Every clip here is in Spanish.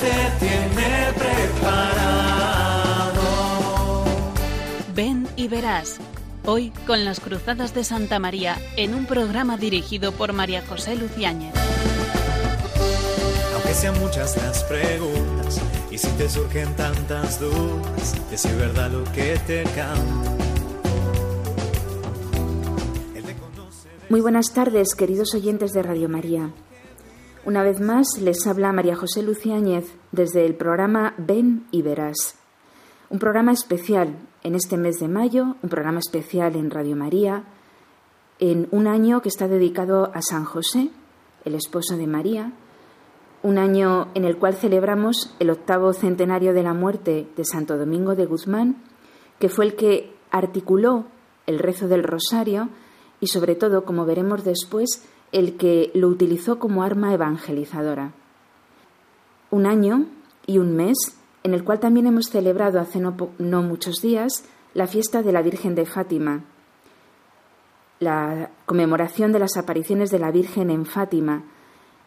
Te tiene preparado. Ven y verás. Hoy con las Cruzadas de Santa María en un programa dirigido por María José Luciáñez. Aunque sean muchas las preguntas y si te surgen tantas dudas, decir verdad lo que te canta. Muy buenas tardes, queridos oyentes de Radio María. Una vez más les habla María José Luciáñez desde el programa Ven y Verás. Un programa especial en este mes de mayo, un programa especial en Radio María, en un año que está dedicado a San José, el esposo de María, un año en el cual celebramos el octavo centenario de la muerte de Santo Domingo de Guzmán, que fue el que articuló el rezo del rosario y sobre todo, como veremos después, el que lo utilizó como arma evangelizadora. Un año y un mes en el cual también hemos celebrado hace no, muchos días la fiesta de la Virgen de Fátima, la conmemoración de las apariciones de la Virgen en Fátima,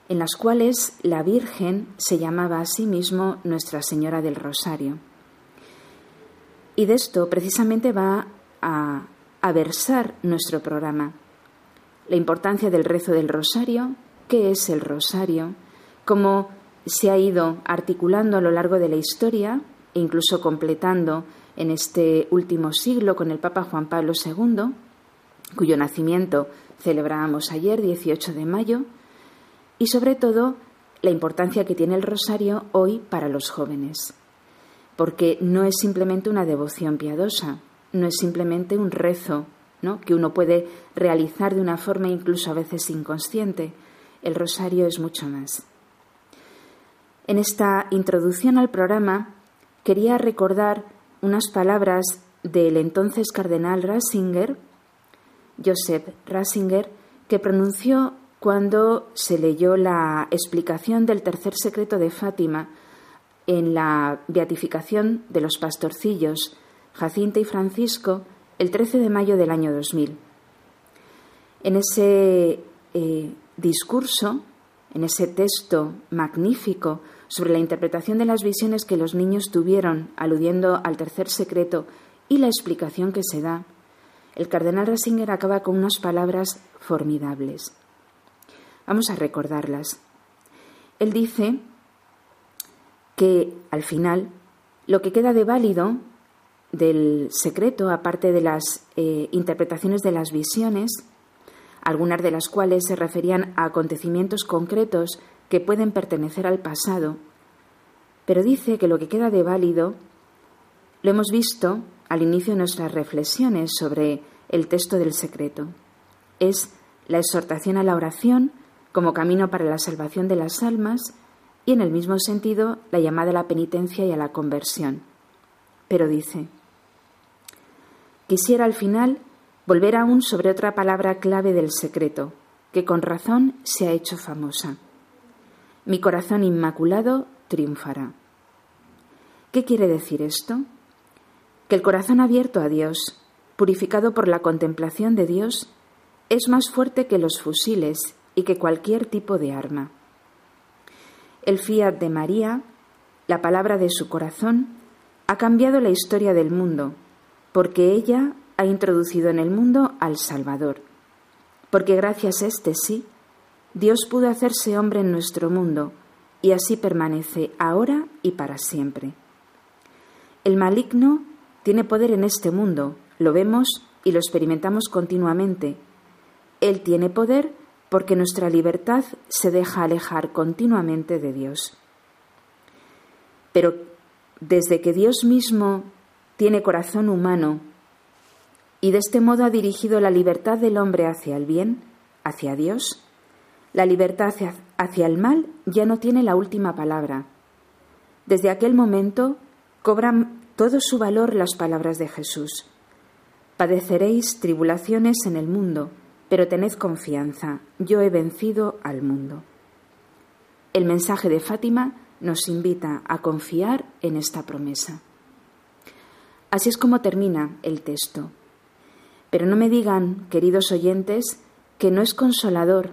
en las cuales la Virgen se llamaba a sí mismo Nuestra Señora del Rosario. Y de esto precisamente va a versar nuestro programa. La importancia del rezo del rosario, qué es el rosario, cómo se ha ido articulando a lo largo de la historia e incluso completando en este último siglo con el Papa Juan Pablo II, cuyo nacimiento celebrábamos ayer, 18 de mayo, y sobre todo la importancia que tiene el rosario hoy para los jóvenes, porque no es simplemente una devoción piadosa, no es simplemente un rezo que uno puede realizar de una forma incluso a veces inconsciente. El rosario es mucho más. En esta introducción al programa quería recordar unas palabras del entonces cardenal Ratzinger, Joseph Ratzinger, que pronunció cuando se leyó la explicación del tercer secreto de Fátima en la beatificación de los pastorcillos Jacinta y Francisco el 13 de mayo del año 2000. En ese eh, discurso, en ese texto magnífico sobre la interpretación de las visiones que los niños tuvieron aludiendo al tercer secreto y la explicación que se da, el cardenal Rasinger acaba con unas palabras formidables. Vamos a recordarlas. Él dice que al final lo que queda de válido del secreto, aparte de las eh, interpretaciones de las visiones, algunas de las cuales se referían a acontecimientos concretos que pueden pertenecer al pasado, pero dice que lo que queda de válido lo hemos visto al inicio de nuestras reflexiones sobre el texto del secreto. Es la exhortación a la oración como camino para la salvación de las almas y en el mismo sentido la llamada a la penitencia y a la conversión. Pero dice, Quisiera al final volver aún sobre otra palabra clave del secreto, que con razón se ha hecho famosa. Mi corazón inmaculado triunfará. ¿Qué quiere decir esto? Que el corazón abierto a Dios, purificado por la contemplación de Dios, es más fuerte que los fusiles y que cualquier tipo de arma. El fiat de María, la palabra de su corazón, ha cambiado la historia del mundo porque ella ha introducido en el mundo al Salvador, porque gracias a este sí, Dios pudo hacerse hombre en nuestro mundo y así permanece ahora y para siempre. El maligno tiene poder en este mundo, lo vemos y lo experimentamos continuamente. Él tiene poder porque nuestra libertad se deja alejar continuamente de Dios. Pero desde que Dios mismo tiene corazón humano y de este modo ha dirigido la libertad del hombre hacia el bien, hacia Dios. La libertad hacia, el mal ya no tiene la última palabra. Desde aquel momento cobran todo su valor las palabras de Jesús. Padeceréis tribulaciones en el mundo, pero tened confianza, yo he vencido al mundo. El mensaje de Fátima nos invita a confiar en esta promesa. Así es como termina el texto. Pero no me digan, queridos oyentes, que no es consolador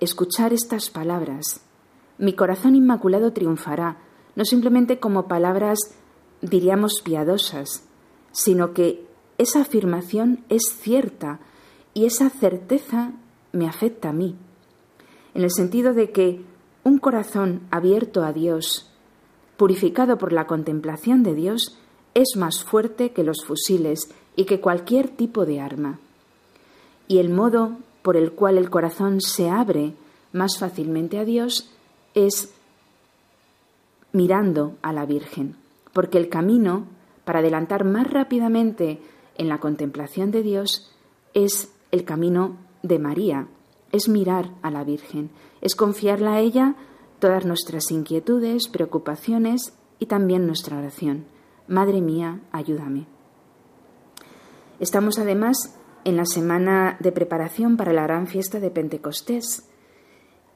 escuchar estas palabras. mi corazón inmaculado triunfará, no simplemente como palabras, diríamos, piadosas, sino que esa afirmación es cierta y esa certeza me afecta a mí, en el sentido de que un corazón abierto a Dios, purificado por la contemplación de Dios, es más fuerte que los fusiles y que cualquier tipo de arma. Y el modo por el cual el corazón se abre más fácilmente a Dios es mirando a la Virgen, porque el camino para adelantar más rápidamente en la contemplación de Dios es el camino de María, es mirar a la Virgen, es confiarla a ella todas nuestras inquietudes, preocupaciones y también nuestra oración. Madre mía, ayúdame. Estamos además en la semana de preparación para la gran fiesta de Pentecostés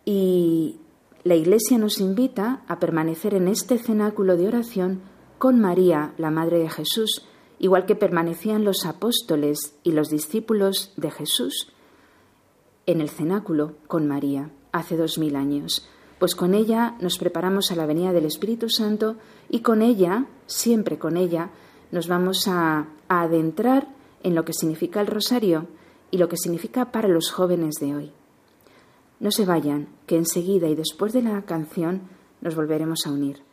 y la Iglesia nos invita a permanecer en este cenáculo de oración con María, la Madre de Jesús, igual que permanecían los apóstoles y los discípulos de Jesús en el cenáculo con María hace dos mil años, pues con ella nos preparamos a la venida del Espíritu Santo y con ella, siempre con ella, nos vamos a, adentrar en lo que significa el rosario y lo que significa para los jóvenes de hoy. No se vayan, que enseguida y después de la canción nos volveremos a unir.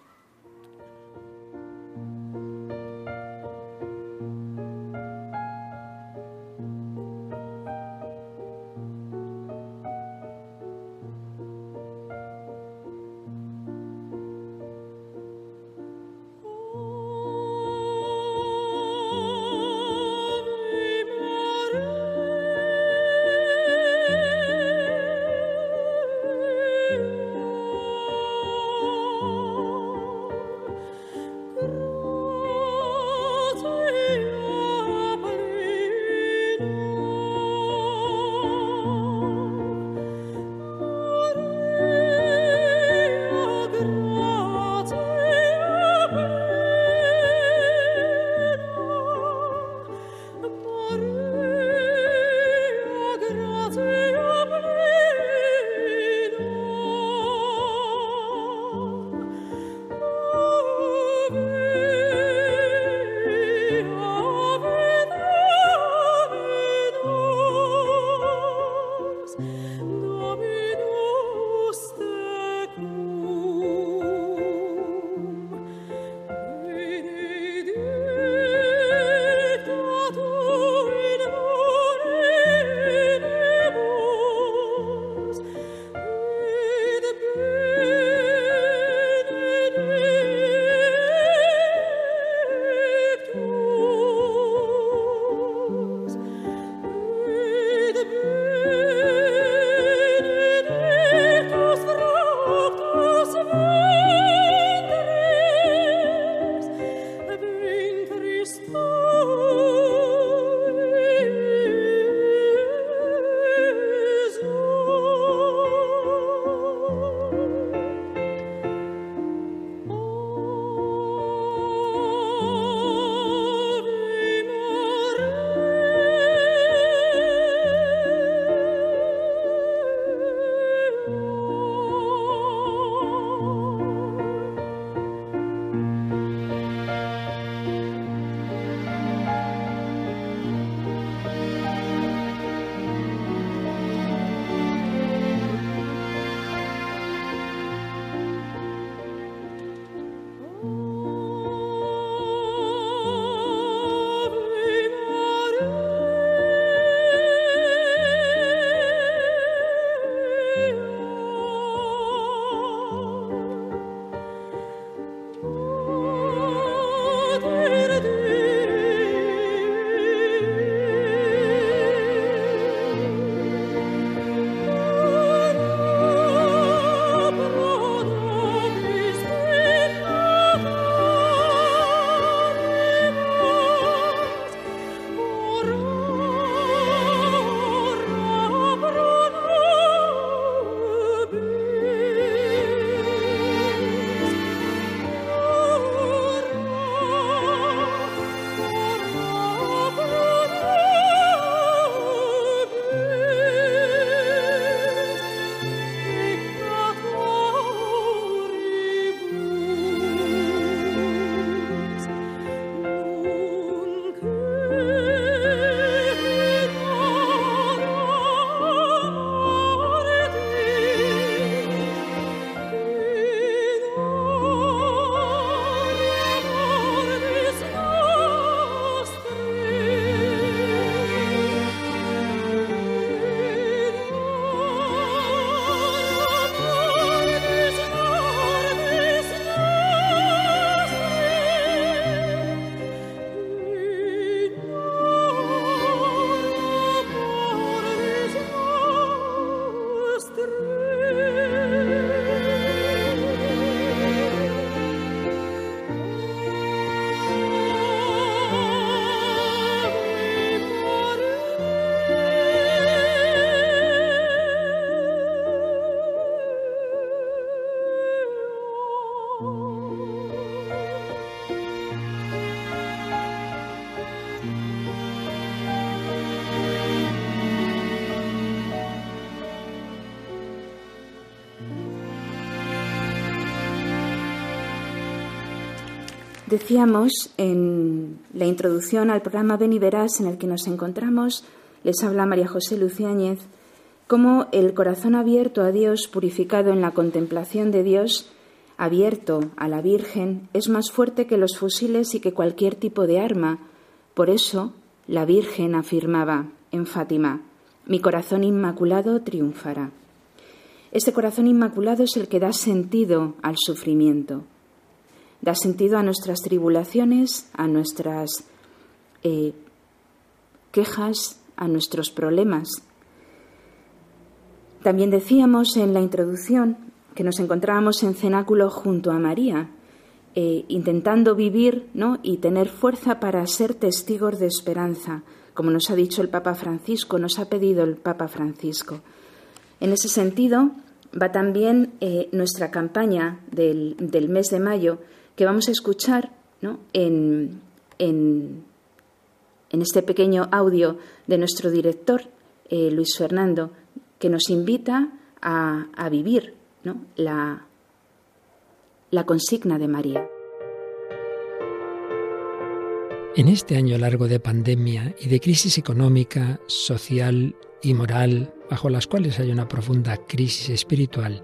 Decíamos en la introducción al programa Ven y Verás en el que nos encontramos, les habla María José Luciáñez, cómo el corazón abierto a Dios, purificado en la contemplación de Dios, abierto a la Virgen, es más fuerte que los fusiles y que cualquier tipo de arma. Por eso, la Virgen afirmaba en Fátima, mi corazón inmaculado triunfará. Este corazón inmaculado es el que da sentido al sufrimiento da sentido a nuestras tribulaciones, a nuestras eh, quejas, a nuestros problemas. También decíamos en la introducción que nos encontrábamos en cenáculo junto a María, eh, intentando vivir ¿no? y tener fuerza para ser testigos de esperanza, como nos ha dicho el Papa Francisco, nos ha pedido el Papa Francisco. En ese sentido, va también eh, nuestra campaña del, del mes de mayo, que vamos a escuchar en, este pequeño audio de nuestro director, eh, Luis Fernando, que nos invita a, vivir la, la consigna de María. En este año largo de pandemia y de crisis económica, social y moral, bajo las cuales hay una profunda crisis espiritual,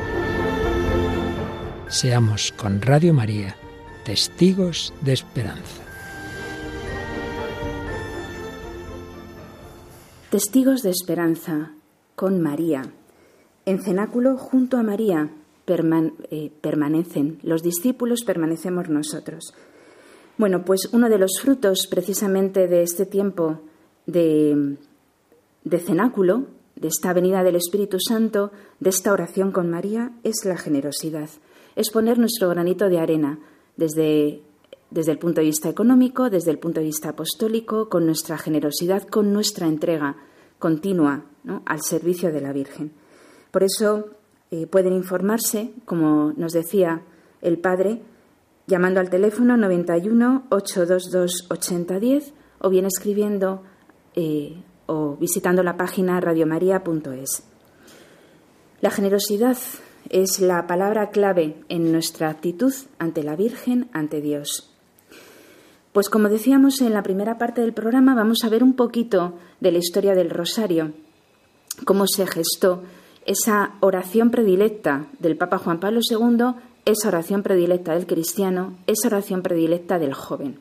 Seamos con Radio María testigos de esperanza. Testigos de esperanza con María. En cenáculo junto a María eh, permanecen los discípulos, permanecemos nosotros. Bueno, pues uno de los frutos precisamente de este tiempo de, de cenáculo, de esta venida del Espíritu Santo, de esta oración con María, es la generosidad. Es poner nuestro granito de arena desde desde el punto de vista económico, desde el punto de vista apostólico, con nuestra generosidad, con nuestra entrega continua al servicio de la Virgen. Por eso eh, pueden informarse, como nos decía el Padre, llamando al teléfono 91 822 8010 o bien escribiendo eh, o visitando la página radiomaria.es. La generosidad es la palabra clave en nuestra actitud ante la Virgen, ante Dios. Pues como decíamos en la primera parte del programa, vamos a ver un poquito de la historia del rosario, cómo se gestó esa oración predilecta del Papa Juan Pablo II, esa oración predilecta del cristiano, esa oración predilecta del joven.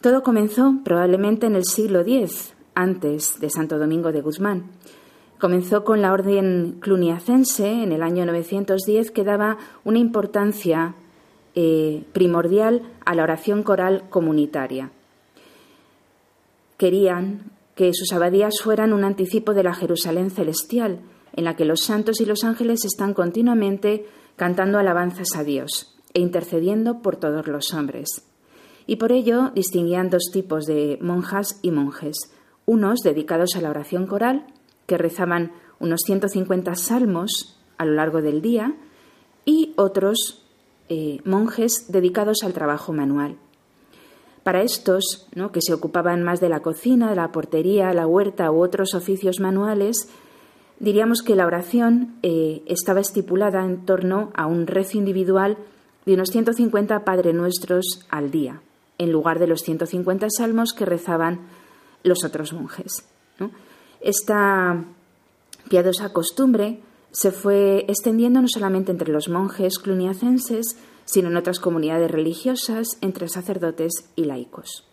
Todo comenzó probablemente en el siglo X, antes de Santo Domingo de Guzmán. Comenzó con la orden cluniacense en el año 910 que daba una importancia eh, primordial a la oración coral comunitaria. Querían que sus abadías fueran un anticipo de la Jerusalén celestial, en la que los santos y los ángeles están continuamente cantando alabanzas a Dios e intercediendo por todos los hombres. Y por ello distinguían dos tipos de monjas y monjes, unos dedicados a la oración coral, que rezaban unos 150 salmos a lo largo del día, y otros eh, monjes dedicados al trabajo manual. Para estos, ¿no? que se ocupaban más de la cocina, de la portería, la huerta u otros oficios manuales, diríamos que la oración eh, estaba estipulada en torno a un rezo individual de unos 150 Padre Nuestros al día, en lugar de los 150 salmos que rezaban los otros monjes. Esta piadosa costumbre se fue extendiendo no solamente entre los monjes cluniacenses, sino en otras comunidades religiosas, entre sacerdotes y laicos.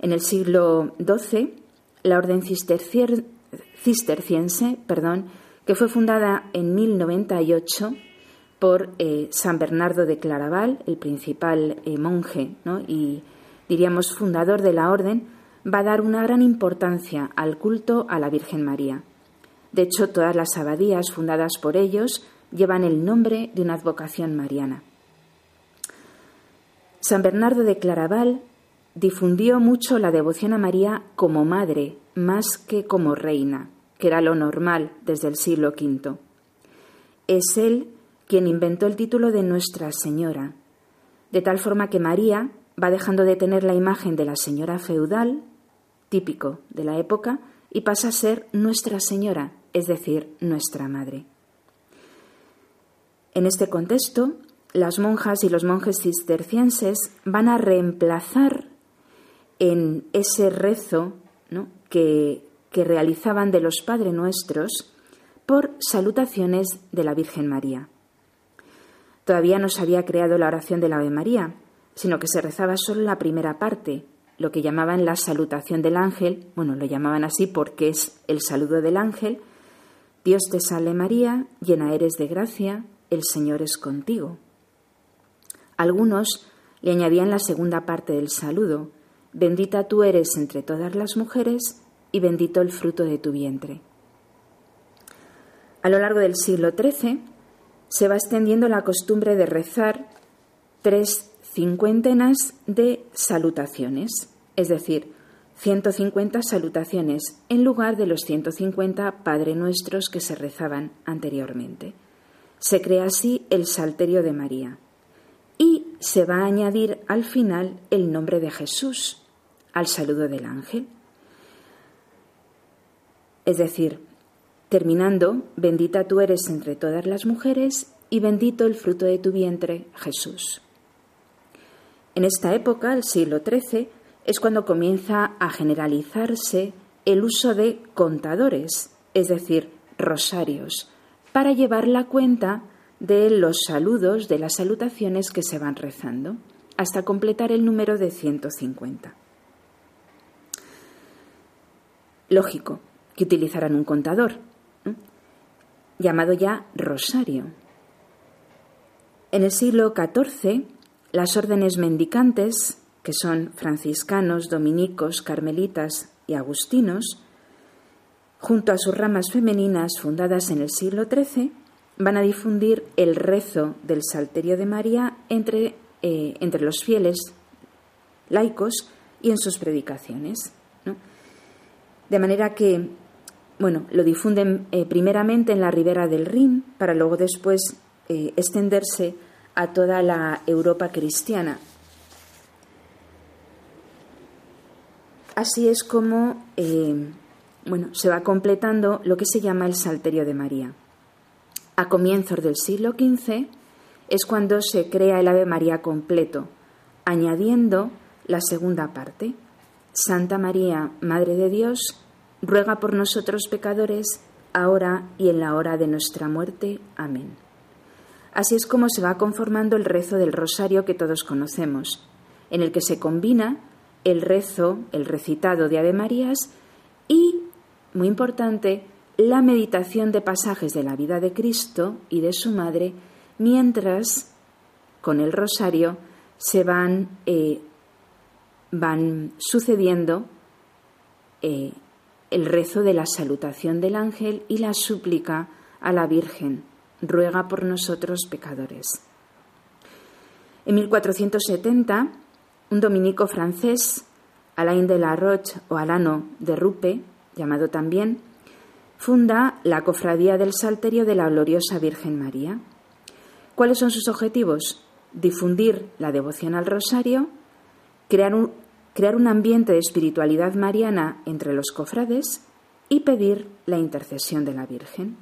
En el siglo XII, la orden cisterciense, perdón, que fue fundada en 1098 por eh, San Bernardo de Claraval, el principal eh, monje y diríamos fundador de la orden, va a dar una gran importancia al culto a la Virgen María. De hecho, todas las abadías fundadas por ellos llevan el nombre de una advocación mariana. San Bernardo de Claraval difundió mucho la devoción a María como madre, más que como reina, que era lo normal desde el siglo V. Es él quien inventó el título de Nuestra Señora, de tal forma que María va dejando de tener la imagen de la señora feudal, típico de la época, y pasa a ser Nuestra Señora, es decir, nuestra Madre. En este contexto, las monjas y los monjes cistercienses van a reemplazar en ese rezo que, realizaban de los Padre Nuestros por salutaciones de la Virgen María. Todavía no se había creado la oración de la Ave María, sino que se rezaba solo la primera parte, lo que llamaban la salutación del ángel, bueno, lo llamaban así porque es el saludo del ángel, Dios te salve María, llena eres de gracia, el Señor es contigo. Algunos le añadían la segunda parte del saludo, bendita tú eres entre todas las mujeres y bendito el fruto de tu vientre. A lo largo del siglo XIII se va extendiendo la costumbre de rezar tres cincuentenas de salutaciones, es decir, 150 salutaciones en lugar de los 150 Padre Nuestros que se rezaban anteriormente. Se crea así el Salterio de María y se va a añadir al final el nombre de Jesús al saludo del ángel. Es decir, terminando, bendita tú eres entre todas las mujeres y bendito el fruto de tu vientre, Jesús. En esta época, el siglo XIII, es cuando comienza a generalizarse el uso de contadores, es decir, rosarios, para llevar la cuenta de los saludos, de las salutaciones que se van rezando, hasta completar el número de 150. Lógico que utilizarán un contador, llamado ya rosario. En el siglo XIV, las órdenes mendicantes, que son franciscanos, dominicos, carmelitas y agustinos, junto a sus ramas femeninas fundadas en el siglo XIII, van a difundir el rezo del Salterio de María entre, eh, entre los fieles laicos y en sus predicaciones. De manera que, bueno, lo difunden eh, primeramente en la ribera del Rin para luego después eh, extenderse a toda la Europa cristiana. Así es como bueno, se va completando lo que se llama el Salterio de María. A comienzos del siglo XV es cuando se crea el Ave María completo, añadiendo la segunda parte. Santa María, Madre de Dios, ruega por nosotros pecadores, ahora y en la hora de nuestra muerte. Amén. Así es como se va conformando el rezo del rosario que todos conocemos, en el que se combina el rezo, el recitado de Ave Marías y, muy importante, la meditación de pasajes de la vida de Cristo y de su madre, mientras con el rosario se van, eh, van sucediendo eh, el rezo de la salutación del ángel y la súplica a la Virgen, ruega por nosotros pecadores. En 1470, un dominico francés, Alain de la Roche o Alano de Rupe, llamado también, funda la Cofradía del Salterio de la Gloriosa Virgen María. ¿Cuáles son sus objetivos? Difundir la devoción al rosario crear un, crear un ambiente de espiritualidad mariana entre los cofrades y pedir la intercesión de la Virgen.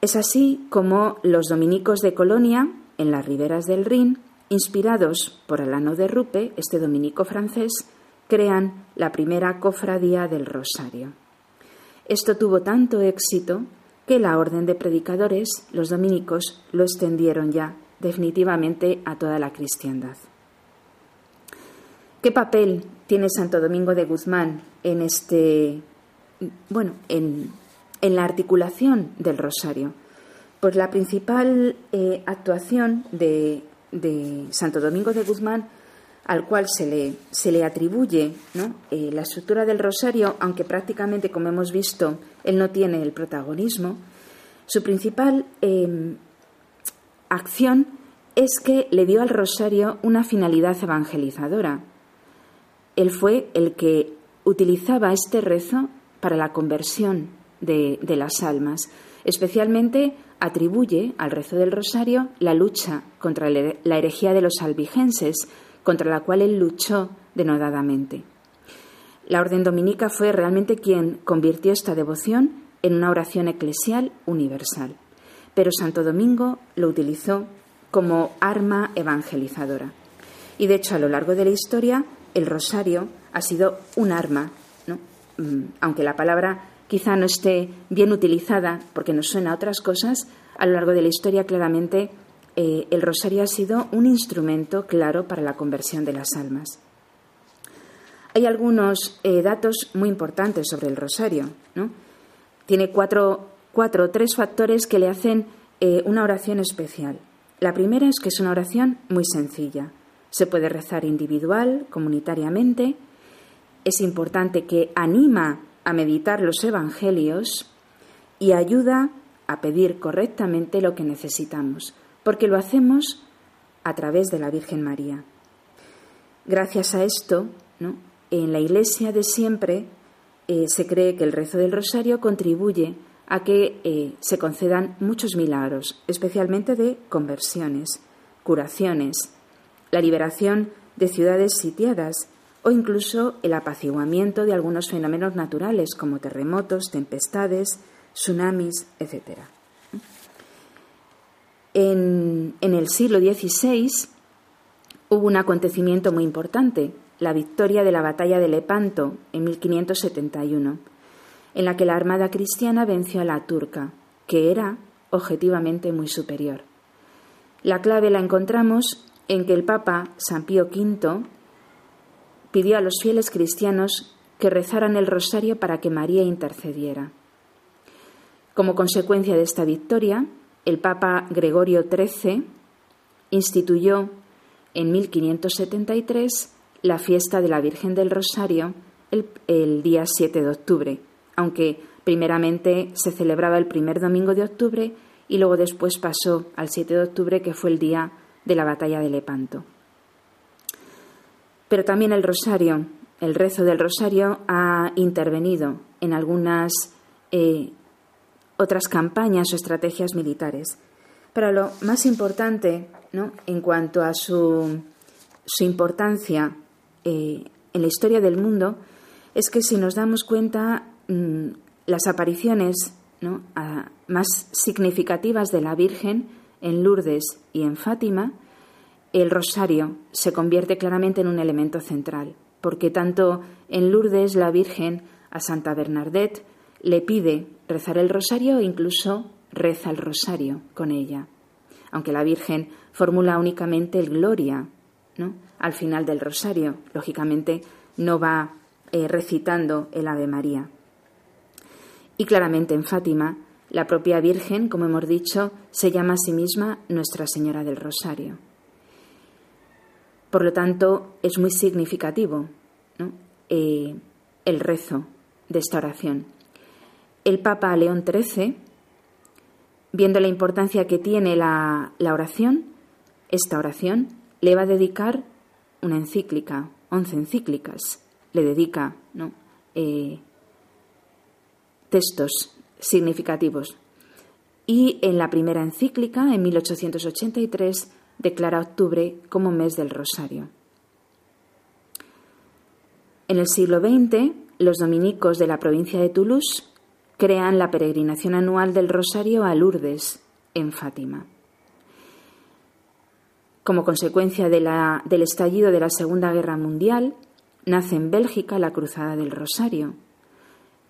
Es así como los dominicos de Colonia, en las riberas del Rin, inspirados por Alano de Rupe, este dominico francés, crean la primera cofradía del Rosario. Esto tuvo tanto éxito que la orden de predicadores, los dominicos, lo extendieron ya definitivamente a toda la cristiandad. ¿Qué papel tiene Santo Domingo de Guzmán en este, bueno, en, la articulación del rosario? Pues la principal eh, actuación de, Santo Domingo de Guzmán, al cual se le, se le atribuye eh, la estructura del rosario, aunque prácticamente, como hemos visto, él no tiene el protagonismo, su principal em, acción es que le dio al rosario una finalidad evangelizadora. Él fue el que utilizaba este rezo para la conversión de, las almas. Especialmente atribuye al rezo del rosario la lucha contra la herejía de los albigenses, contra la cual él luchó denodadamente. La orden dominica fue realmente quien convirtió esta devoción en una oración eclesial universal, pero Santo Domingo lo utilizó como arma evangelizadora. Y de hecho, a lo largo de la historia, el rosario ha sido un arma, mm, aunque la palabra quizá no esté bien utilizada porque nos suena a otras cosas, a lo largo de la historia claramente eh, el rosario ha sido un instrumento claro para la conversión de las almas. Hay algunos eh, datos muy importantes sobre el rosario. Tiene cuatro, cuatro o tres factores que le hacen eh, una oración especial. La primera es que es una oración muy sencilla. Se puede rezar individual, comunitariamente. Es importante que anima a meditar los evangelios y ayuda a pedir correctamente lo que necesitamos, porque lo hacemos a través de la Virgen María. Gracias a esto, en la Iglesia de siempre eh, se cree que el rezo del rosario contribuye a que eh, se concedan muchos milagros, especialmente de conversiones, curaciones, la liberación de ciudades sitiadas o incluso el apaciguamiento de algunos fenómenos naturales como terremotos, tempestades, tsunamis, etc. En, en el siglo XVI hubo un acontecimiento muy importante, la victoria de la batalla de Lepanto en 1571 en la que la armada cristiana venció a la turca, que era objetivamente muy superior. La clave la encontramos en que el Papa San Pío V pidió a los fieles cristianos que rezaran el rosario para que María intercediera. Como consecuencia de esta victoria, el Papa Gregorio XIII instituyó en 1573 la fiesta de la Virgen del Rosario el, día 7 de octubre, aunque primeramente se celebraba el primer domingo de octubre y luego después pasó al 7 de octubre, que fue el día de la batalla de Lepanto. Pero también el rosario, el rezo del rosario ha intervenido en algunas eh, otras campañas o estrategias militares. Pero lo más importante, ¿no? en cuanto a su, importancia eh, en la historia del mundo, es que si nos damos cuenta, Mm, las apariciones más significativas de la Virgen en Lourdes y en Fátima, el rosario se convierte claramente en un elemento central, porque tanto en Lourdes la Virgen a Santa Bernadette le pide rezar el rosario e incluso reza el rosario con ella, aunque la Virgen formula únicamente el Gloria al final del rosario, lógicamente no va eh, recitando el Ave María. Y claramente en Fátima, la propia Virgen, como hemos dicho, se llama a sí misma Nuestra Señora del Rosario. Por lo tanto, es muy significativo eh, el rezo de esta oración. El Papa León XIII, viendo la importancia que tiene la, oración, esta oración, le va a dedicar una encíclica, once encíclicas, le dedica ¿no? Eh, textos significativos. Y en la primera encíclica, en 1883, declara octubre como mes del Rosario. En el siglo XX, los dominicos de la provincia de Toulouse crean la peregrinación anual del Rosario a Lourdes, en Fátima. Como consecuencia del estallido de la Segunda Guerra Mundial, nace en Bélgica la Cruzada del Rosario,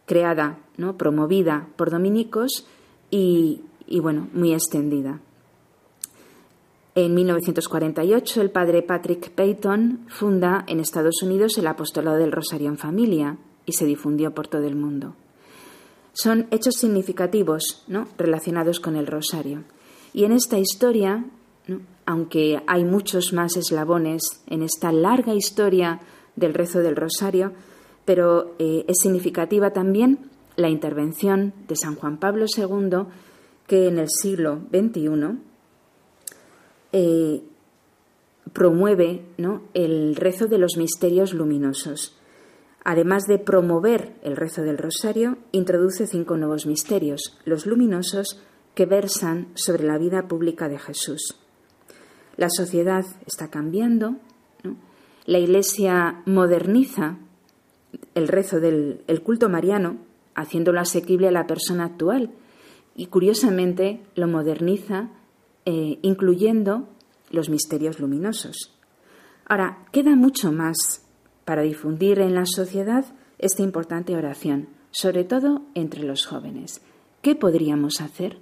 creada, ¿no? promovida por dominicos y, y bueno, muy extendida. En 1948 el padre Patrick Peyton funda en Estados Unidos el Apostolado del Rosario en Familia y se difundió por todo el mundo. Son hechos significativos ¿no? relacionados con el Rosario. Y en esta historia, aunque hay muchos más eslabones en esta larga historia del rezo del Rosario, pero eh, es significativa también la intervención de San Juan Pablo II, que en el siglo XXI eh, promueve el rezo de los misterios luminosos. Además de promover el rezo del rosario, introduce cinco nuevos misterios, los luminosos, que versan sobre la vida pública de Jesús. La sociedad está cambiando, la Iglesia moderniza el rezo del culto mariano, haciéndolo asequible a la persona actual, y curiosamente lo moderniza eh, incluyendo los misterios luminosos. Ahora, queda mucho más para difundir en la sociedad esta importante oración, sobre todo entre los jóvenes. ¿Qué podríamos hacer?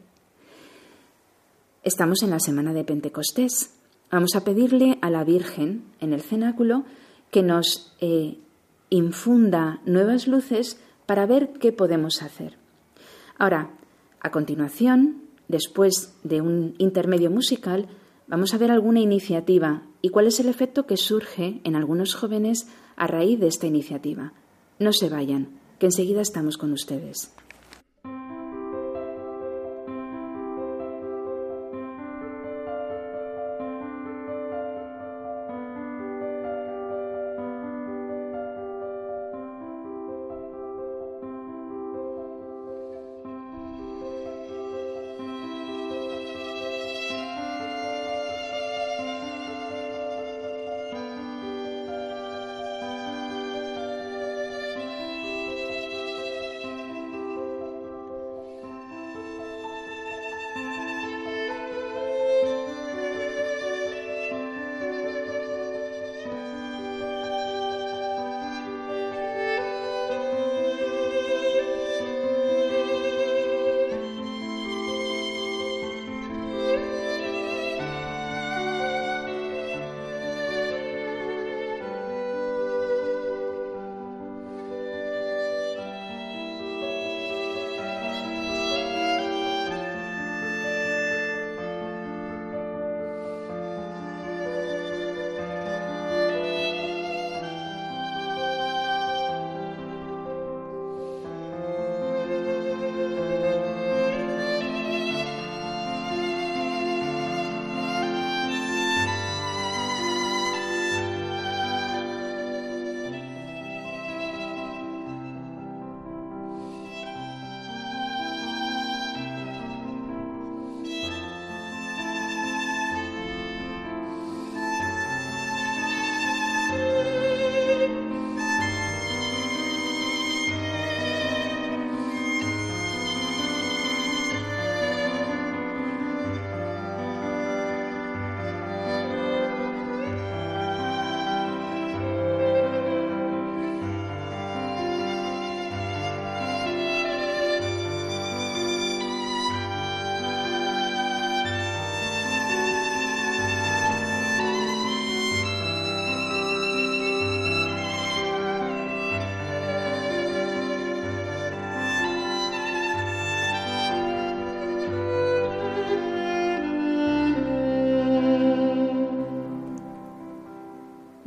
Estamos en la semana de Pentecostés. Vamos a pedirle a la Virgen en el cenáculo que nos eh, infunda nuevas luces para ver qué podemos hacer. Ahora, a continuación, después de un intermedio musical, vamos a ver alguna iniciativa y cuál es el efecto que surge en algunos jóvenes a raíz de esta iniciativa. No se vayan, que enseguida estamos con ustedes.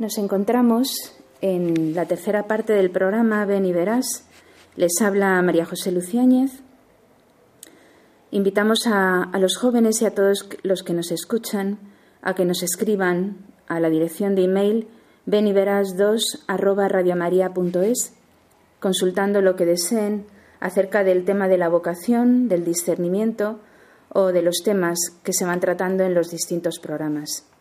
Nos encontramos en la tercera parte del programa Ven y Verás. Les habla María José Luciáñez. Invitamos a, los jóvenes y a todos los que nos escuchan a que nos escriban a la dirección de email beniveras2 arroba consultando lo que deseen acerca del tema de la vocación, del discernimiento o de los temas que se van tratando en los distintos programas.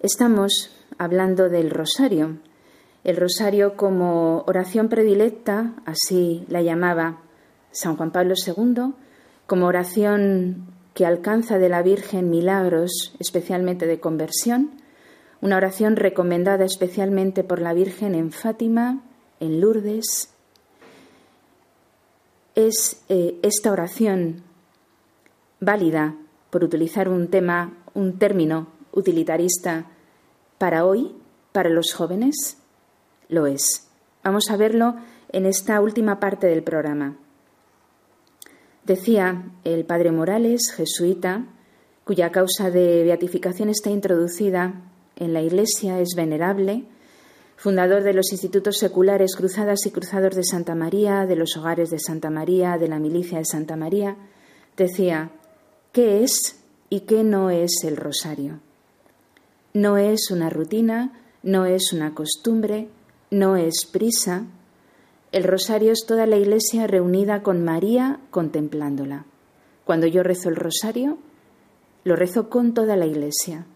Estamos hablando del rosario el rosario como oración predilecta, así la llamaba San Juan Pablo II, como oración que alcanza de la Virgen milagros, especialmente de conversión, una oración recomendada especialmente por la Virgen en Fátima, en Lourdes. Es eh, esta oración válida, por utilizar un tema, un término utilitarista, para hoy, para los jóvenes, lo es. Vamos a verlo en esta última parte del programa. Decía el padre Morales, jesuita, cuya causa de beatificación está introducida en la Iglesia, es venerable, fundador de los institutos seculares Cruzadas y Cruzados de Santa María, de los hogares de Santa María, de la milicia de Santa María, decía, ¿qué es y qué no es el rosario? No es una rutina, no es una costumbre, no es prisa, el rosario es toda la iglesia reunida con María contemplándola. Cuando yo rezo el rosario, lo rezo con toda la iglesia.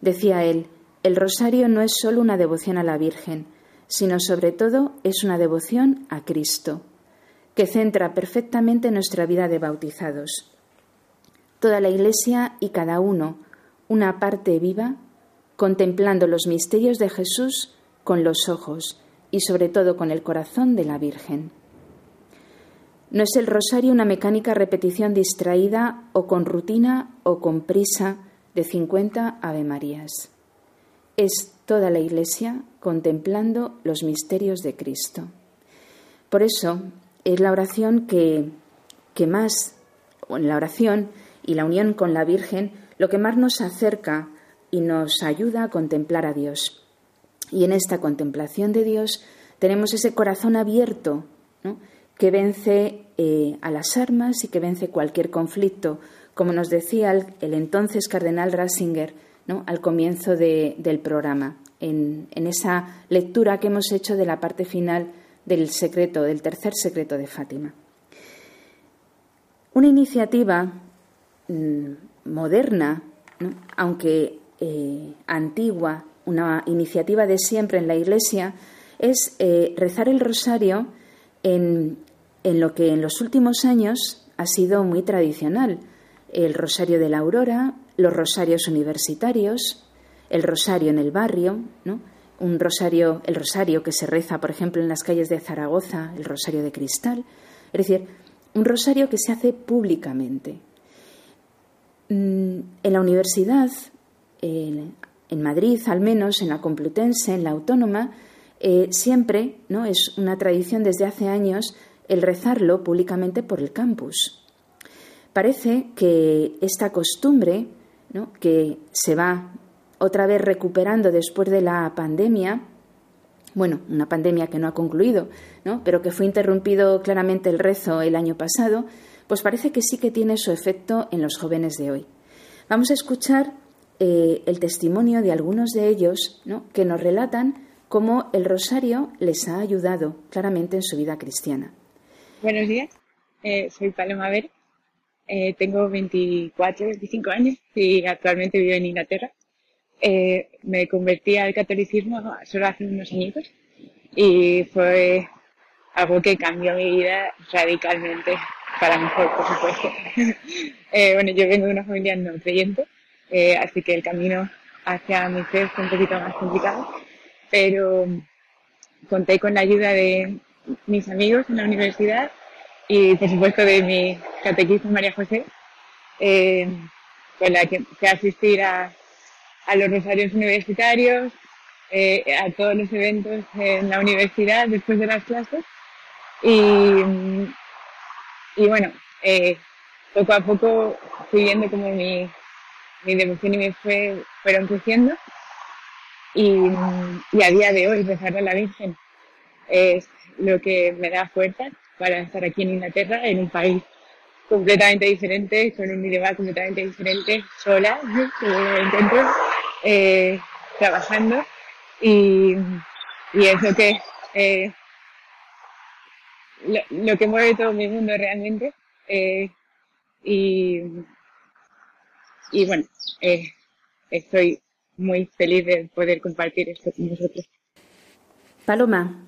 Decía él, el rosario no es solo una devoción a la Virgen, sino sobre todo es una devoción a Cristo, que centra perfectamente nuestra vida de bautizados. Toda la iglesia y cada uno, una parte viva, contemplando los misterios de Jesús con los ojos, y sobre todo con el corazón de la Virgen. No es el rosario una mecánica repetición distraída o con rutina o con prisa de 50 Ave Marías. Es toda la Iglesia contemplando los misterios de Cristo. Por eso es la oración que, que más, la oración y la unión con la Virgen, lo que más nos acerca y nos ayuda a contemplar a Dios. Y en esta contemplación de Dios tenemos ese corazón abierto que vence eh, a las armas y que vence cualquier conflicto, como nos decía el, entonces cardenal Ratzinger al comienzo del programa, en, en, esa lectura que hemos hecho de la parte final del secreto, del tercer secreto de Fátima. Una iniciativa mm, moderna, aunque eh, antigua, una iniciativa de siempre en la Iglesia, es eh, rezar el rosario en, en, lo que en los últimos años ha sido muy tradicional. El rosario de la aurora, los rosarios universitarios, el rosario en el barrio, un rosario, el rosario que se reza, por ejemplo, en las calles de Zaragoza, el rosario de cristal, es decir, un rosario que se hace públicamente. Mm, en la universidad, en Madrid al menos, en la Complutense, en la Autónoma, eh, siempre ¿no? es una tradición desde hace años el rezarlo públicamente por el campus. Parece que esta costumbre, que se va otra vez recuperando después de la pandemia, bueno, una pandemia que no ha concluido, pero que fue interrumpido claramente el rezo el año pasado, pues parece que sí que tiene su efecto en los jóvenes de hoy. Vamos a escuchar eh, el testimonio de algunos de ellos que nos relatan cómo el rosario les ha ayudado claramente en su vida cristiana. Buenos días, eh, soy Paloma Ver, eh, tengo 24, 25 años y actualmente vivo en Inglaterra. me convertí al catolicismo solo hace unos años y fue algo que cambió mi vida radicalmente para mejor, por supuesto. bueno, yo vengo de una familia no creyente eh, así que el camino hacia mi fe fue un poquito más complicado, pero conté con la ayuda de mis amigos en la universidad y por supuesto de mi catequista María José, eh, con la que fui a asistir a, los rosarios universitarios, eh, a todos los eventos en la universidad después de las clases y, y bueno, eh, poco a poco fui viendo como mi, mi devoción y mi fe fueron creciendo. Y, a día de hoy rezar a la Virgen es lo que me da fuerza para estar aquí en Inglaterra, en un país completamente diferente, con un idioma completamente diferente, sola, que eh, trabajando y, y, que eh, lo, que mueve todo mi mundo realmente eh, y y bueno, eh, estoy muy feliz de poder compartir esto con vosotros. Paloma,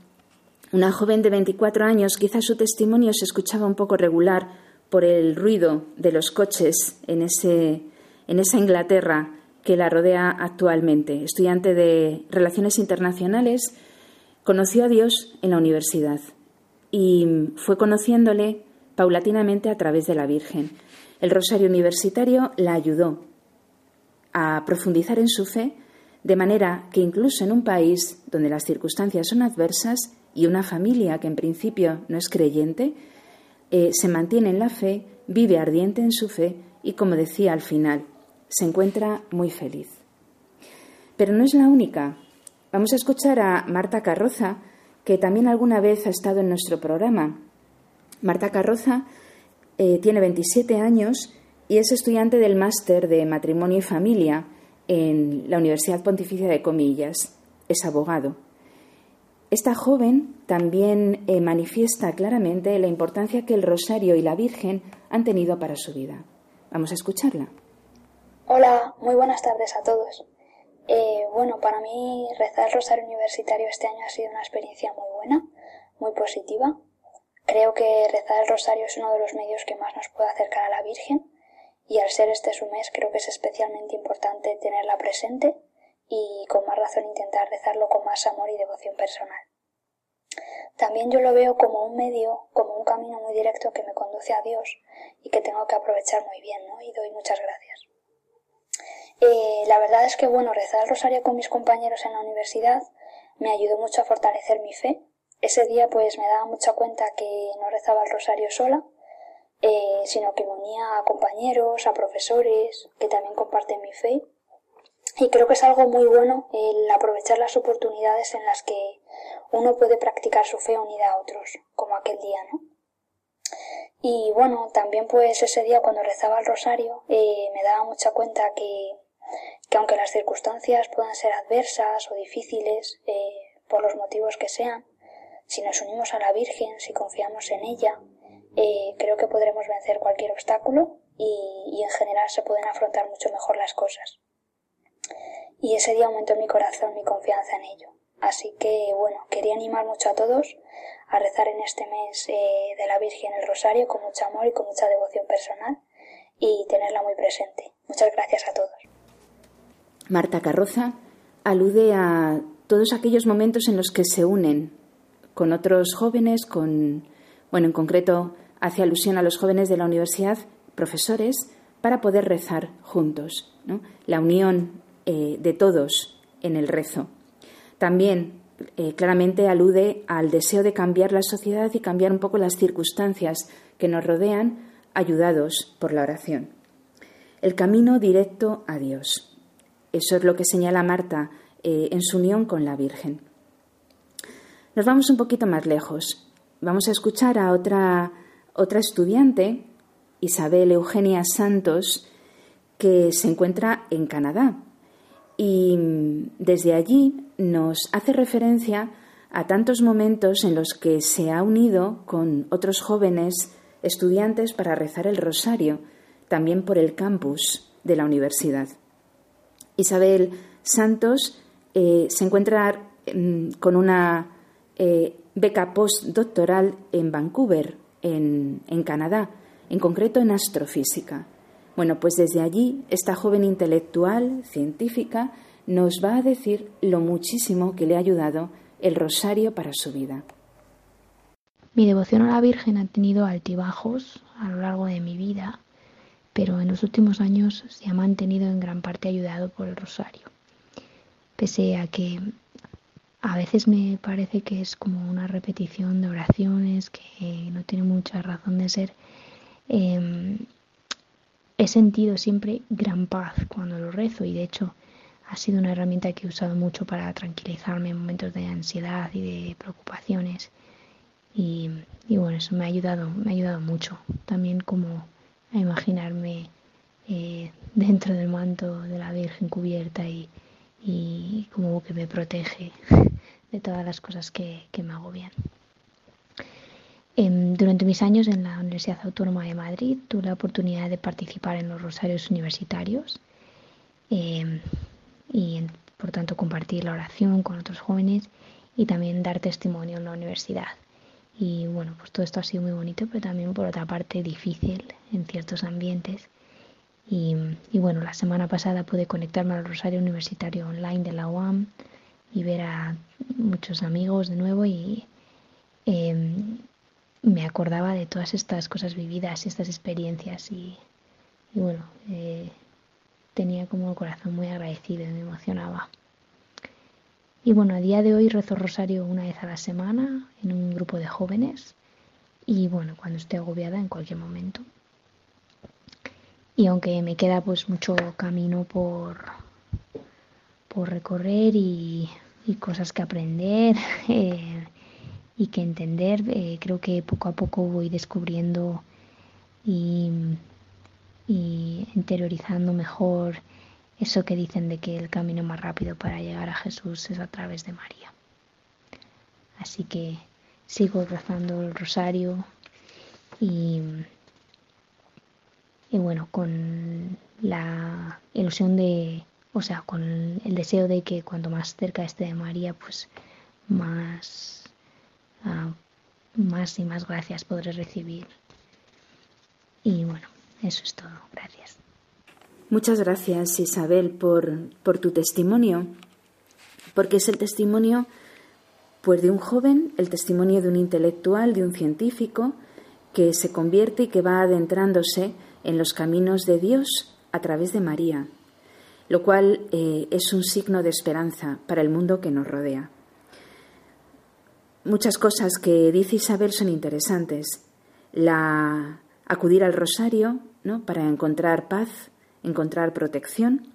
una joven de 24 años, quizás su testimonio se escuchaba un poco regular por el ruido de los coches en, ese, en esa Inglaterra que la rodea actualmente. Estudiante de Relaciones Internacionales, conoció a Dios en la universidad y fue conociéndole paulatinamente a través de la Virgen. El Rosario Universitario la ayudó a profundizar en su fe, de manera que incluso en un país donde las circunstancias son adversas y una familia que en principio no es creyente, eh, se mantiene en la fe, vive ardiente en su fe y, como decía al final, se encuentra muy feliz. Pero no es la única. Vamos a escuchar a Marta Carroza, que también alguna vez ha estado en nuestro programa. Marta Carroza eh, tiene 27 años y es estudiante del máster de matrimonio y familia en la Universidad Pontificia de Comillas. Es abogado. Esta joven también eh, manifiesta claramente la importancia que el rosario y la Virgen han tenido para su vida. Vamos a escucharla. Hola, muy buenas tardes a todos. Eh, bueno, para mí rezar el rosario universitario este año ha sido una experiencia muy buena, muy positiva. Creo que rezar el rosario es uno de los medios que más nos puede acercar a la Virgen y al ser este su mes creo que es especialmente importante tenerla presente y con más razón intentar rezarlo con más amor y devoción personal. También yo lo veo como un medio, como un camino muy directo que me conduce a Dios y que tengo que aprovechar muy bien, ¿no? Y doy muchas gracias. La verdad es que, bueno, rezar el rosario con mis compañeros en la universidad me ayudó mucho a fortalecer mi fe. Ese día, pues, me daba mucha cuenta que no rezaba el rosario sola, eh, sino que me unía a compañeros, a profesores que también comparten mi fe. Y creo que es algo muy bueno el aprovechar las oportunidades en las que uno puede practicar su fe unida a otros, como aquel día, ¿no? Y bueno, también pues ese día cuando rezaba el rosario eh, me daba mucha cuenta que, que, aunque las circunstancias puedan ser adversas o difíciles, eh, por los motivos que sean, si nos unimos a la Virgen, si confiamos en ella, eh, creo que podremos vencer cualquier obstáculo y, en general se pueden afrontar mucho mejor las cosas. Y ese día aumentó mi corazón mi confianza en ello. Así que, bueno, quería animar mucho a todos a rezar en este mes eh, de la Virgen el Rosario con mucho amor y con mucha devoción personal y tenerla muy presente. Muchas gracias a todos. Marta Carroza alude a todos aquellos momentos en los que se unen con otros jóvenes, con, bueno, en concreto hace alusión a los jóvenes de la universidad, profesores, para poder rezar juntos. La unión eh, de todos en el rezo. También eh, claramente alude al deseo de cambiar la sociedad y cambiar un poco las circunstancias que nos rodean, ayudados por la oración. El camino directo a Dios. Eso es lo que señala Marta eh, en su unión con la Virgen. Nos vamos un poquito más lejos. Vamos a escuchar a otra otra estudiante, Isabel Eugenia Santos, que se encuentra en Canadá. Y desde allí nos hace referencia a tantos momentos en los que se ha unido con otros jóvenes estudiantes para rezar el rosario, también por el campus de la universidad. Isabel Santos eh, se encuentra mm, con una eh, beca postdoctoral en Vancouver, en, Canadá, en concreto en astrofísica. Bueno, pues desde allí esta joven intelectual, científica, nos va a decir lo muchísimo que le ha ayudado el rosario para su vida. Mi devoción a la Virgen ha tenido altibajos a lo largo de mi vida, pero en los últimos años se ha mantenido en gran parte ayudado por el rosario. Pese a que a veces me parece que es como una repetición de oraciones que no tiene mucha razón de ser. Em, he sentido siempre gran paz cuando lo rezo y de hecho ha sido una herramienta que he usado mucho para tranquilizarme en momentos de ansiedad y de preocupaciones. Y, bueno, eso me ha ayudado, me ha ayudado mucho. También como a imaginarme eh, dentro del manto de la Virgen cubierta y, como que me protege de todas las cosas que, me agobian. Em, durante mis años en la Universidad Autónoma de Madrid tuve la oportunidad de participar en los rosarios universitarios em, y por tanto compartir la oración con otros jóvenes y también dar testimonio en la universidad. Y bueno, pues todo esto ha sido muy bonito, pero también por otra parte difícil en ciertos ambientes. Y, bueno, la semana pasada pude conectarme al Rosario Universitario Online de la UAM y ver a muchos amigos de nuevo y em, me acordaba de todas estas cosas vividas, estas experiencias y, bueno, eh, tenía como el corazón muy agradecido y me emocionaba. Y bueno, a día de hoy rezo rosario una vez a la semana en un grupo de jóvenes y bueno, cuando esté agobiada en cualquier momento. Y aunque me queda pues mucho camino por, por recorrer y, cosas que aprender eh, y que entender, eh, creo que poco a poco voy descubriendo y, y interiorizando mejor eso que dicen de que el camino más rápido para llegar a Jesús es a través de María. Así que sigo rezando el rosario y, y bueno, con la ilusión de, o sea, con el deseo de que cuanto más cerca esté de María, pues más, ah, más y más gracias podré recibir. Y bueno, eso es todo. Gracias. Muchas gracias Isabel por, por tu testimonio, porque es el testimonio pues de un joven, el testimonio de un intelectual, de un científico, que se convierte y que va adentrándose en los caminos de Dios a través de María, lo cual eh, es un signo de esperanza para el mundo que nos rodea. Muchas cosas que dice Isabel son interesantes. La acudir al rosario ¿no? para encontrar paz, encontrar protección,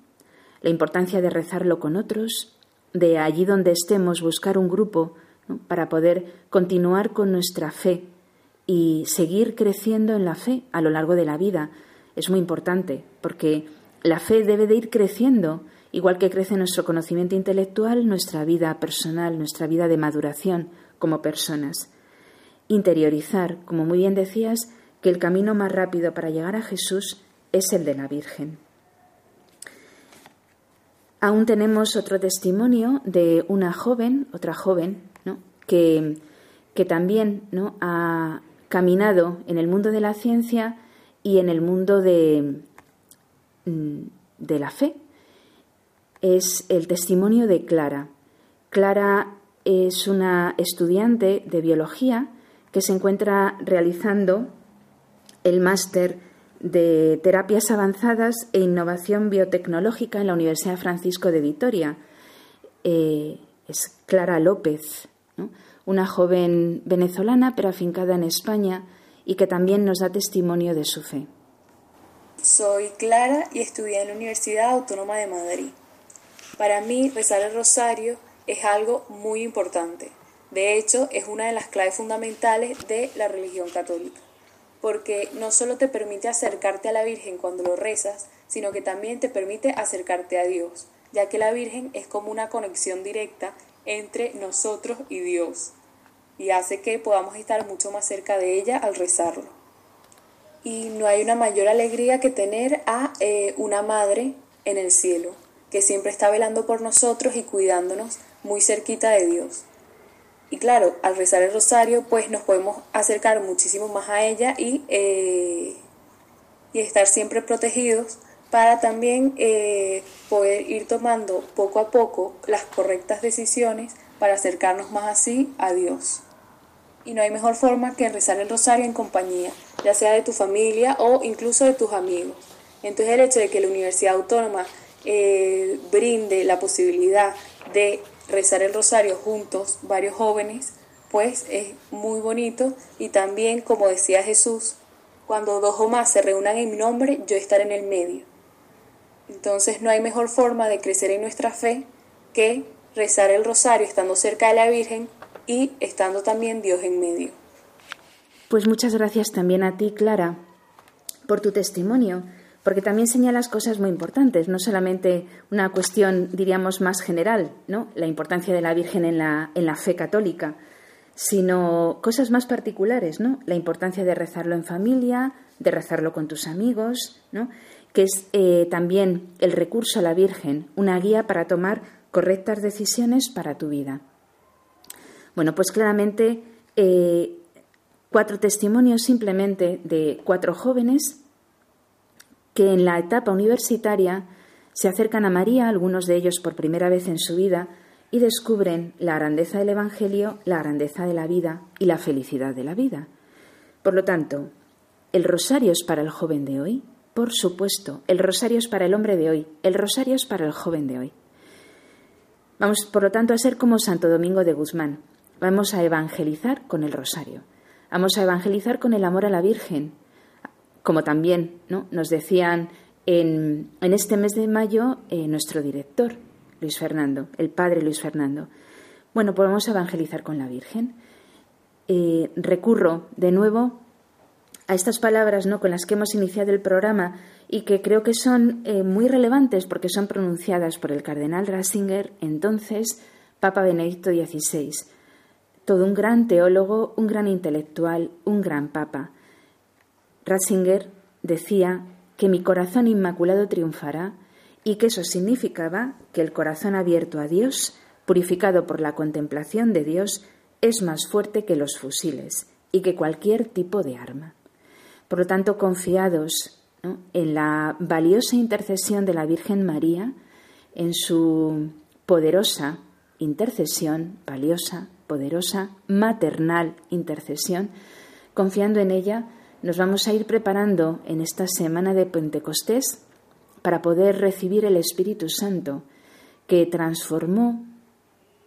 la importancia de rezarlo con otros, de allí donde estemos buscar un grupo para poder continuar con nuestra fe y seguir creciendo en la fe a lo largo de la vida. Es muy importante porque la fe debe de ir creciendo, igual que crece nuestro conocimiento intelectual, nuestra vida personal, nuestra vida de maduración como personas. Interiorizar, como muy bien decías, que el camino más rápido para llegar a Jesús es el de la Virgen. Aún tenemos otro testimonio de una joven, otra joven, que, que también ¿no? ha caminado en el mundo de la ciencia y en el mundo de, mm, de la fe. Es el testimonio de Clara. Clara es una estudiante de biología que se encuentra realizando el máster de Terapias Avanzadas e Innovación Biotecnológica en la Universidad Francisco de Vitoria. Eh, es Clara López, una joven venezolana pero afincada en España y que también nos da testimonio de su fe. Soy Clara y estudié en la Universidad Autónoma de Madrid. Para mí, rezar el rosario es algo muy importante. De hecho, es una de las claves fundamentales de la religión católica porque no solo te permite acercarte a la Virgen cuando lo rezas, sino que también te permite acercarte a Dios, ya que la Virgen es como una conexión directa entre nosotros y Dios, y hace que podamos estar mucho más cerca de ella al rezarlo. Y no hay una mayor alegría que tener a eh, una madre en el cielo, que siempre está velando por nosotros y cuidándonos muy cerquita de Dios. Y claro, al rezar el rosario, pues nos podemos acercar muchísimo más a ella y, eh, y estar siempre protegidos para también eh, poder ir tomando poco a poco las correctas decisiones para acercarnos más así a Dios. Y no hay mejor forma que rezar el rosario en compañía, ya sea de tu familia o incluso de tus amigos. Entonces el hecho de que la Universidad Autónoma eh, brinde la posibilidad de rezar el rosario juntos, varios jóvenes, pues es muy bonito y también, como decía Jesús, cuando dos o más se reúnan en mi nombre, yo estaré en el medio. Entonces no hay mejor forma de crecer en nuestra fe que rezar el rosario estando cerca de la Virgen y estando también Dios en medio. Pues muchas gracias también a ti, Clara, por tu testimonio porque también señalas cosas muy importantes, no solamente una cuestión, diríamos, más general, ¿no? la importancia de la Virgen en la, en la fe católica, sino cosas más particulares, ¿no? la importancia de rezarlo en familia, de rezarlo con tus amigos, ¿no? que es eh, también el recurso a la Virgen, una guía para tomar correctas decisiones para tu vida. Bueno, pues claramente eh, cuatro testimonios simplemente de cuatro jóvenes que en la etapa universitaria se acercan a María, algunos de ellos por primera vez en su vida, y descubren la grandeza del Evangelio, la grandeza de la vida y la felicidad de la vida. Por lo tanto, ¿el rosario es para el joven de hoy? Por supuesto, el rosario es para el hombre de hoy, el rosario es para el joven de hoy. Vamos, por lo tanto, a ser como Santo Domingo de Guzmán. Vamos a evangelizar con el rosario. Vamos a evangelizar con el amor a la Virgen, como también ¿no? nos decían en, este mes de mayo eh, nuestro director, Luis Fernando, el padre Luis Fernando. Bueno, pues vamos a evangelizar con la Virgen. Eh, recurro de nuevo a estas palabras ¿no? con las que hemos iniciado el programa y que creo que son eh, muy relevantes porque son pronunciadas por el cardenal Ratzinger, entonces Papa Benedicto XVI. Todo un gran teólogo, un gran intelectual, un gran papa. Ratzinger decía que mi corazón inmaculado triunfará y que eso significaba que el corazón abierto a Dios, purificado por la contemplación de Dios, es más fuerte que los fusiles y que cualquier tipo de arma. Por lo tanto, confiados en la valiosa intercesión de la Virgen María, en su poderosa intercesión, valiosa, poderosa, maternal intercesión, confiando en ella, nos vamos a ir preparando en esta semana de Pentecostés para poder recibir el Espíritu Santo que transformó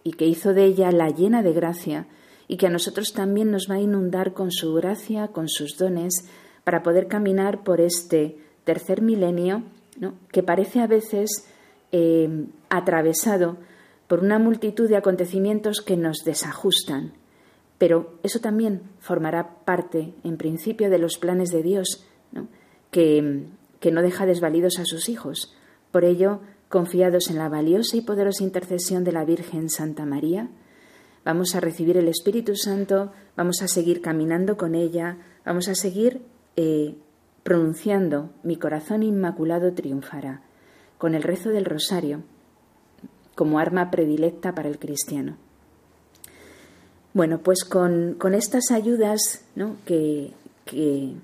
y que hizo de ella la llena de gracia y que a nosotros también nos va a inundar con su gracia, con sus dones, para poder caminar por este tercer milenio, que parece a veces eh, atravesado por una multitud de acontecimientos que nos desajustan. Pero eso también formará parte, en principio, de los planes de Dios, que no deja desvalidos a sus hijos. Por ello, confiados en la valiosa y poderosa intercesión de la Virgen Santa María, vamos a recibir el Espíritu Santo, vamos a seguir caminando con ella, vamos a seguir eh, pronunciando mi corazón inmaculado triunfará, con el rezo del rosario, como arma predilecta para el cristiano. Bueno, pues con, estas ayudas que, que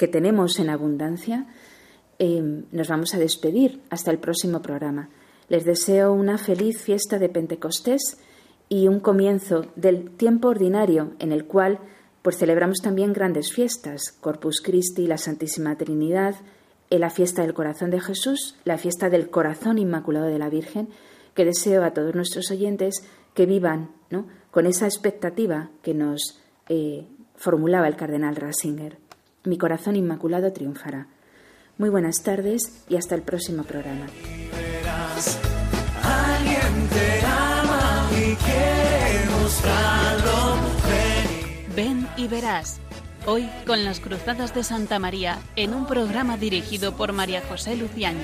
que tenemos en abundancia, em, nos vamos a despedir hasta el próximo programa. Les deseo una feliz fiesta de Pentecostés y un comienzo del tiempo ordinario en el cual pues celebramos también grandes fiestas, Corpus Christi, la Santísima Trinidad, eh, la fiesta del corazón de Jesús, la fiesta del corazón inmaculado de la Virgen, que deseo a todos nuestros oyentes que vivan ¿no? Con esa expectativa que nos eh, formulaba el cardenal Ratzinger. Mi corazón inmaculado triunfará. Muy buenas tardes y hasta el próximo programa. Ven y verás. Hoy con las Cruzadas de Santa María en un programa dirigido por María José Luciano.